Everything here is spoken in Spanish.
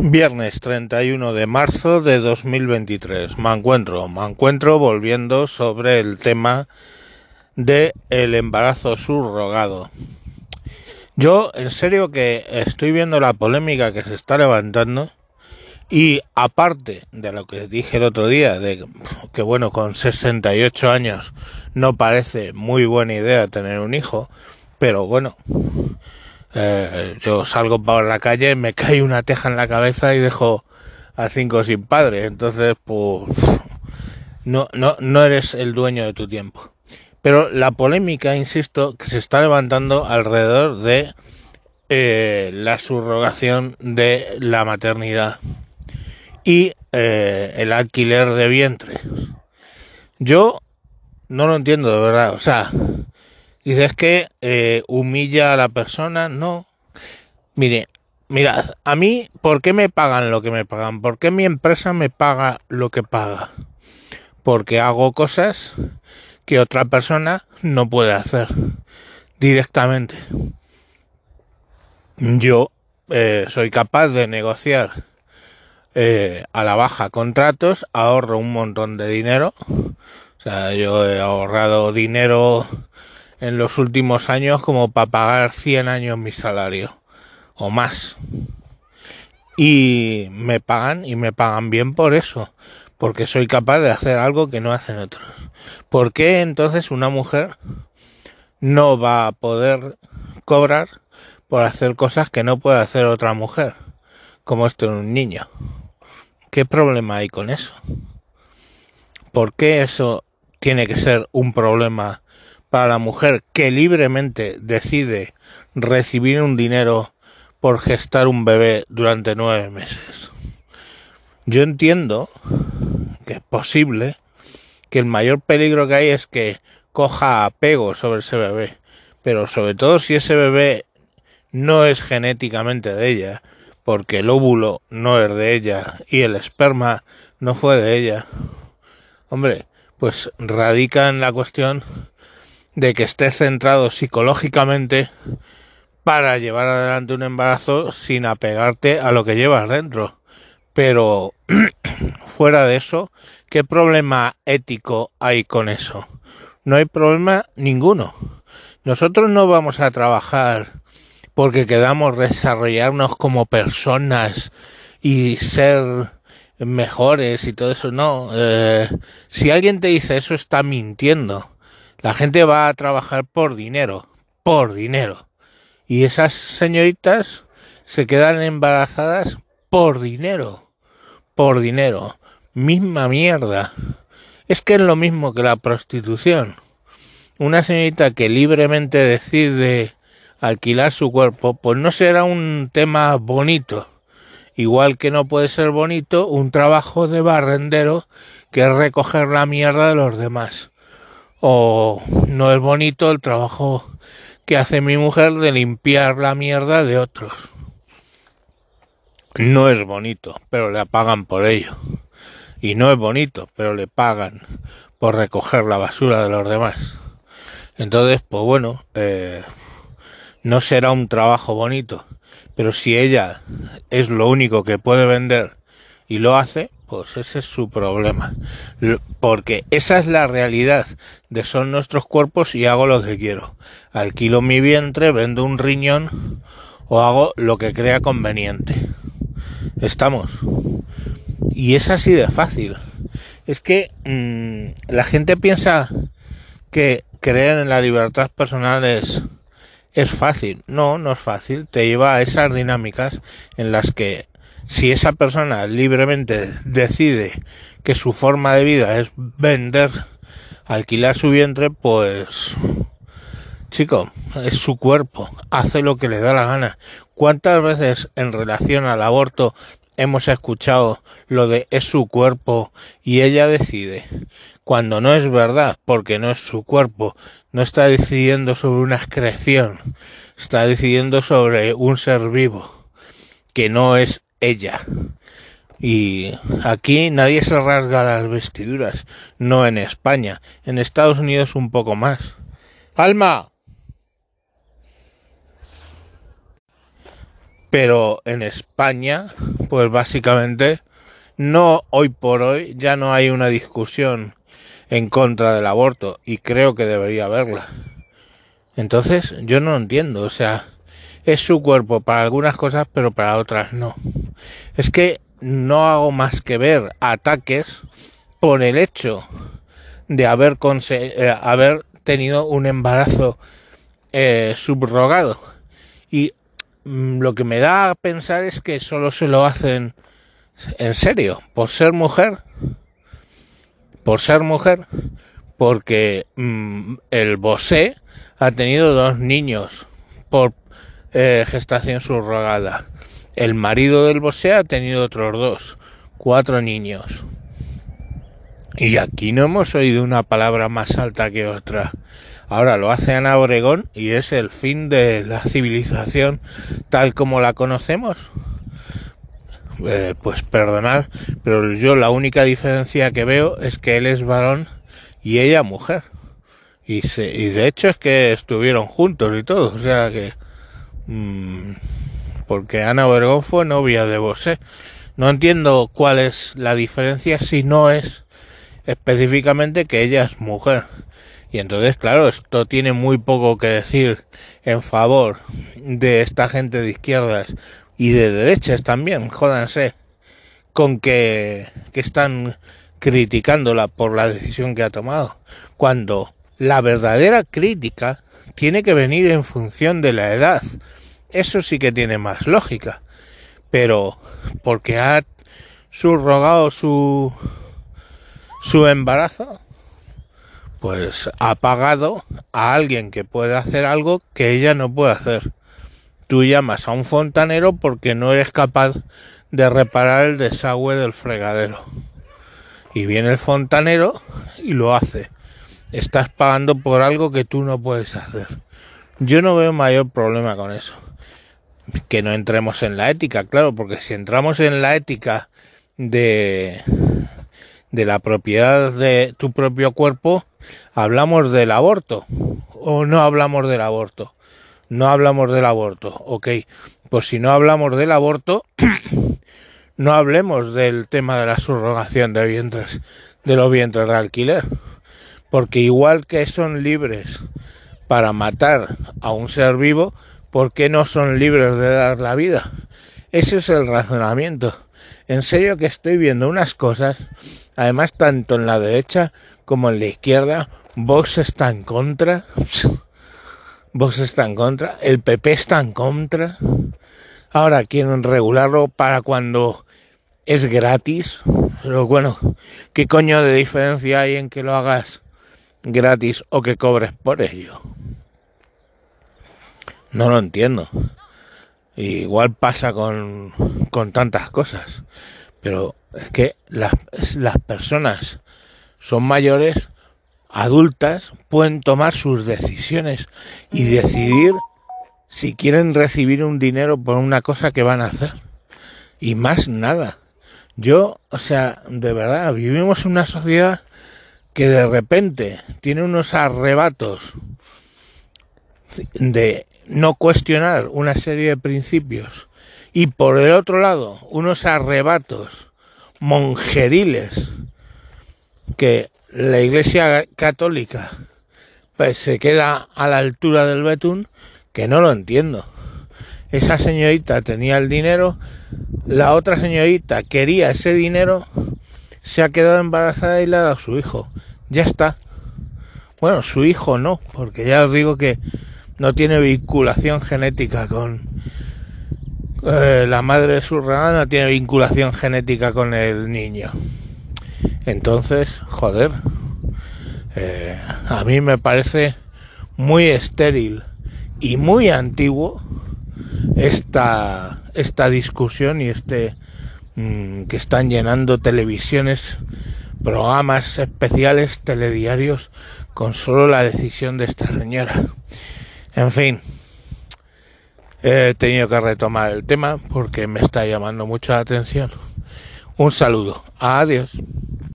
Viernes 31 de marzo de 2023. Me encuentro, me encuentro volviendo sobre el tema de el embarazo subrogado. Yo, en serio que estoy viendo la polémica que se está levantando y aparte de lo que dije el otro día, de que bueno, con 68 años no parece muy buena idea tener un hijo, pero bueno, eh, yo salgo por la calle, me cae una teja en la cabeza y dejo a cinco sin padre. Entonces, pues, no, no, no eres el dueño de tu tiempo. Pero la polémica, insisto, que se está levantando alrededor de eh, la subrogación de la maternidad y eh, el alquiler de vientre. Yo no lo entiendo de verdad. O sea, dices que eh, humilla a la persona. No. Mire, mirad, a mí, ¿por qué me pagan lo que me pagan? ¿Por qué mi empresa me paga lo que paga? Porque hago cosas que otra persona no puede hacer directamente. Yo eh, soy capaz de negociar eh, a la baja contratos, ahorro un montón de dinero. O sea, yo he ahorrado dinero en los últimos años como para pagar 100 años mi salario o más. Y me pagan y me pagan bien por eso, porque soy capaz de hacer algo que no hacen otros. ¿Por qué entonces una mujer no va a poder cobrar por hacer cosas que no puede hacer otra mujer, como esto en un niño? ¿Qué problema hay con eso? ¿Por qué eso tiene que ser un problema para la mujer que libremente decide recibir un dinero por gestar un bebé durante nueve meses? Yo entiendo que es posible que el mayor peligro que hay es que coja apego sobre ese bebé, pero sobre todo si ese bebé no es genéticamente de ella, porque el óvulo no es de ella y el esperma no fue de ella. Hombre, pues radica en la cuestión de que estés centrado psicológicamente para llevar adelante un embarazo sin apegarte a lo que llevas dentro. Pero fuera de eso, ¿qué problema ético hay con eso? No hay problema ninguno. Nosotros no vamos a trabajar porque quedamos desarrollarnos como personas y ser mejores y todo eso. No, eh, si alguien te dice eso está mintiendo. La gente va a trabajar por dinero, por dinero. Y esas señoritas se quedan embarazadas por dinero, por dinero. Misma mierda. Es que es lo mismo que la prostitución. Una señorita que libremente decide alquilar su cuerpo, pues no será un tema bonito. Igual que no puede ser bonito un trabajo de barrendero que es recoger la mierda de los demás. O no es bonito el trabajo que hace mi mujer de limpiar la mierda de otros. No es bonito, pero le pagan por ello. Y no es bonito, pero le pagan por recoger la basura de los demás. Entonces, pues bueno, eh, no será un trabajo bonito, pero si ella es lo único que puede vender y lo hace, pues ese es su problema. Porque esa es la realidad de son nuestros cuerpos y hago lo que quiero. Alquilo mi vientre, vendo un riñón o hago lo que crea conveniente. Estamos. Y es así de fácil. Es que mm, la gente piensa que creer en la libertad personal es es fácil. No, no es fácil. Te lleva a esas dinámicas en las que si esa persona libremente decide que su forma de vida es vender, alquilar su vientre, pues chico, es su cuerpo, hace lo que le da la gana. ¿Cuántas veces en relación al aborto hemos escuchado lo de es su cuerpo y ella decide? Cuando no es verdad, porque no es su cuerpo, no está decidiendo sobre una excreción, está decidiendo sobre un ser vivo, que no es ella. Y aquí nadie se rasga las vestiduras, no en España, en Estados Unidos un poco más. Alma. Pero en España, pues básicamente, no hoy por hoy ya no hay una discusión en contra del aborto y creo que debería haberla. Entonces, yo no entiendo, o sea, es su cuerpo para algunas cosas, pero para otras no. Es que no hago más que ver ataques por el hecho de haber, eh, haber tenido un embarazo eh, subrogado. Y mm, lo que me da a pensar es que solo se lo hacen en serio, por ser mujer. Por ser mujer. Porque mm, el Bosé ha tenido dos niños por eh, gestación subrogada. El marido del Bosé ha tenido otros dos, cuatro niños. Y aquí no hemos oído una palabra más alta que otra. Ahora lo hace Ana Obregón y es el fin de la civilización tal como la conocemos. Eh, pues perdonad, pero yo la única diferencia que veo es que él es varón y ella mujer. Y, se, y de hecho es que estuvieron juntos y todo, o sea que... Mmm, porque Ana Obregón fue novia de Bosé. No entiendo cuál es la diferencia si no es específicamente que ella es mujer. Y entonces, claro, esto tiene muy poco que decir en favor de esta gente de izquierdas y de derechas también, jódanse, con que, que están criticándola por la decisión que ha tomado, cuando la verdadera crítica tiene que venir en función de la edad. Eso sí que tiene más lógica. Pero porque ha subrogado su su embarazo, pues ha pagado a alguien que puede hacer algo que ella no puede hacer. Tú llamas a un fontanero porque no eres capaz de reparar el desagüe del fregadero. Y viene el fontanero y lo hace. Estás pagando por algo que tú no puedes hacer. Yo no veo mayor problema con eso. Que no entremos en la ética, claro, porque si entramos en la ética de de la propiedad de tu propio cuerpo, hablamos del aborto o no hablamos del aborto. No hablamos del aborto, ok. Pues si no hablamos del aborto, no hablemos del tema de la subrogación de vientres, de los vientres de alquiler. Porque igual que son libres para matar a un ser vivo, ¿por qué no son libres de dar la vida? Ese es el razonamiento. En serio que estoy viendo unas cosas Además, tanto en la derecha como en la izquierda, Vox está en contra. Vox está en contra. El PP está en contra. Ahora quieren regularlo para cuando es gratis. Pero bueno, ¿qué coño de diferencia hay en que lo hagas gratis o que cobres por ello? No lo entiendo. Igual pasa con, con tantas cosas. Pero es que las, las personas son mayores, adultas, pueden tomar sus decisiones y decidir si quieren recibir un dinero por una cosa que van a hacer. Y más nada. Yo, o sea, de verdad, vivimos una sociedad que de repente tiene unos arrebatos de no cuestionar una serie de principios y por el otro lado unos arrebatos monjeriles que la Iglesia Católica pues se queda a la altura del betún, que no lo entiendo. Esa señorita tenía el dinero, la otra señorita quería ese dinero, se ha quedado embarazada y le ha dado a su hijo. Ya está. Bueno, su hijo no, porque ya os digo que no tiene vinculación genética con, eh, la madre surrogada no tiene vinculación genética con el niño. Entonces, joder, eh, a mí me parece muy estéril y muy antiguo esta, esta discusión y este mm, que están llenando televisiones, programas especiales, telediarios, con solo la decisión de esta señora. En fin. He tenido que retomar el tema porque me está llamando mucho la atención. Un saludo. Adiós.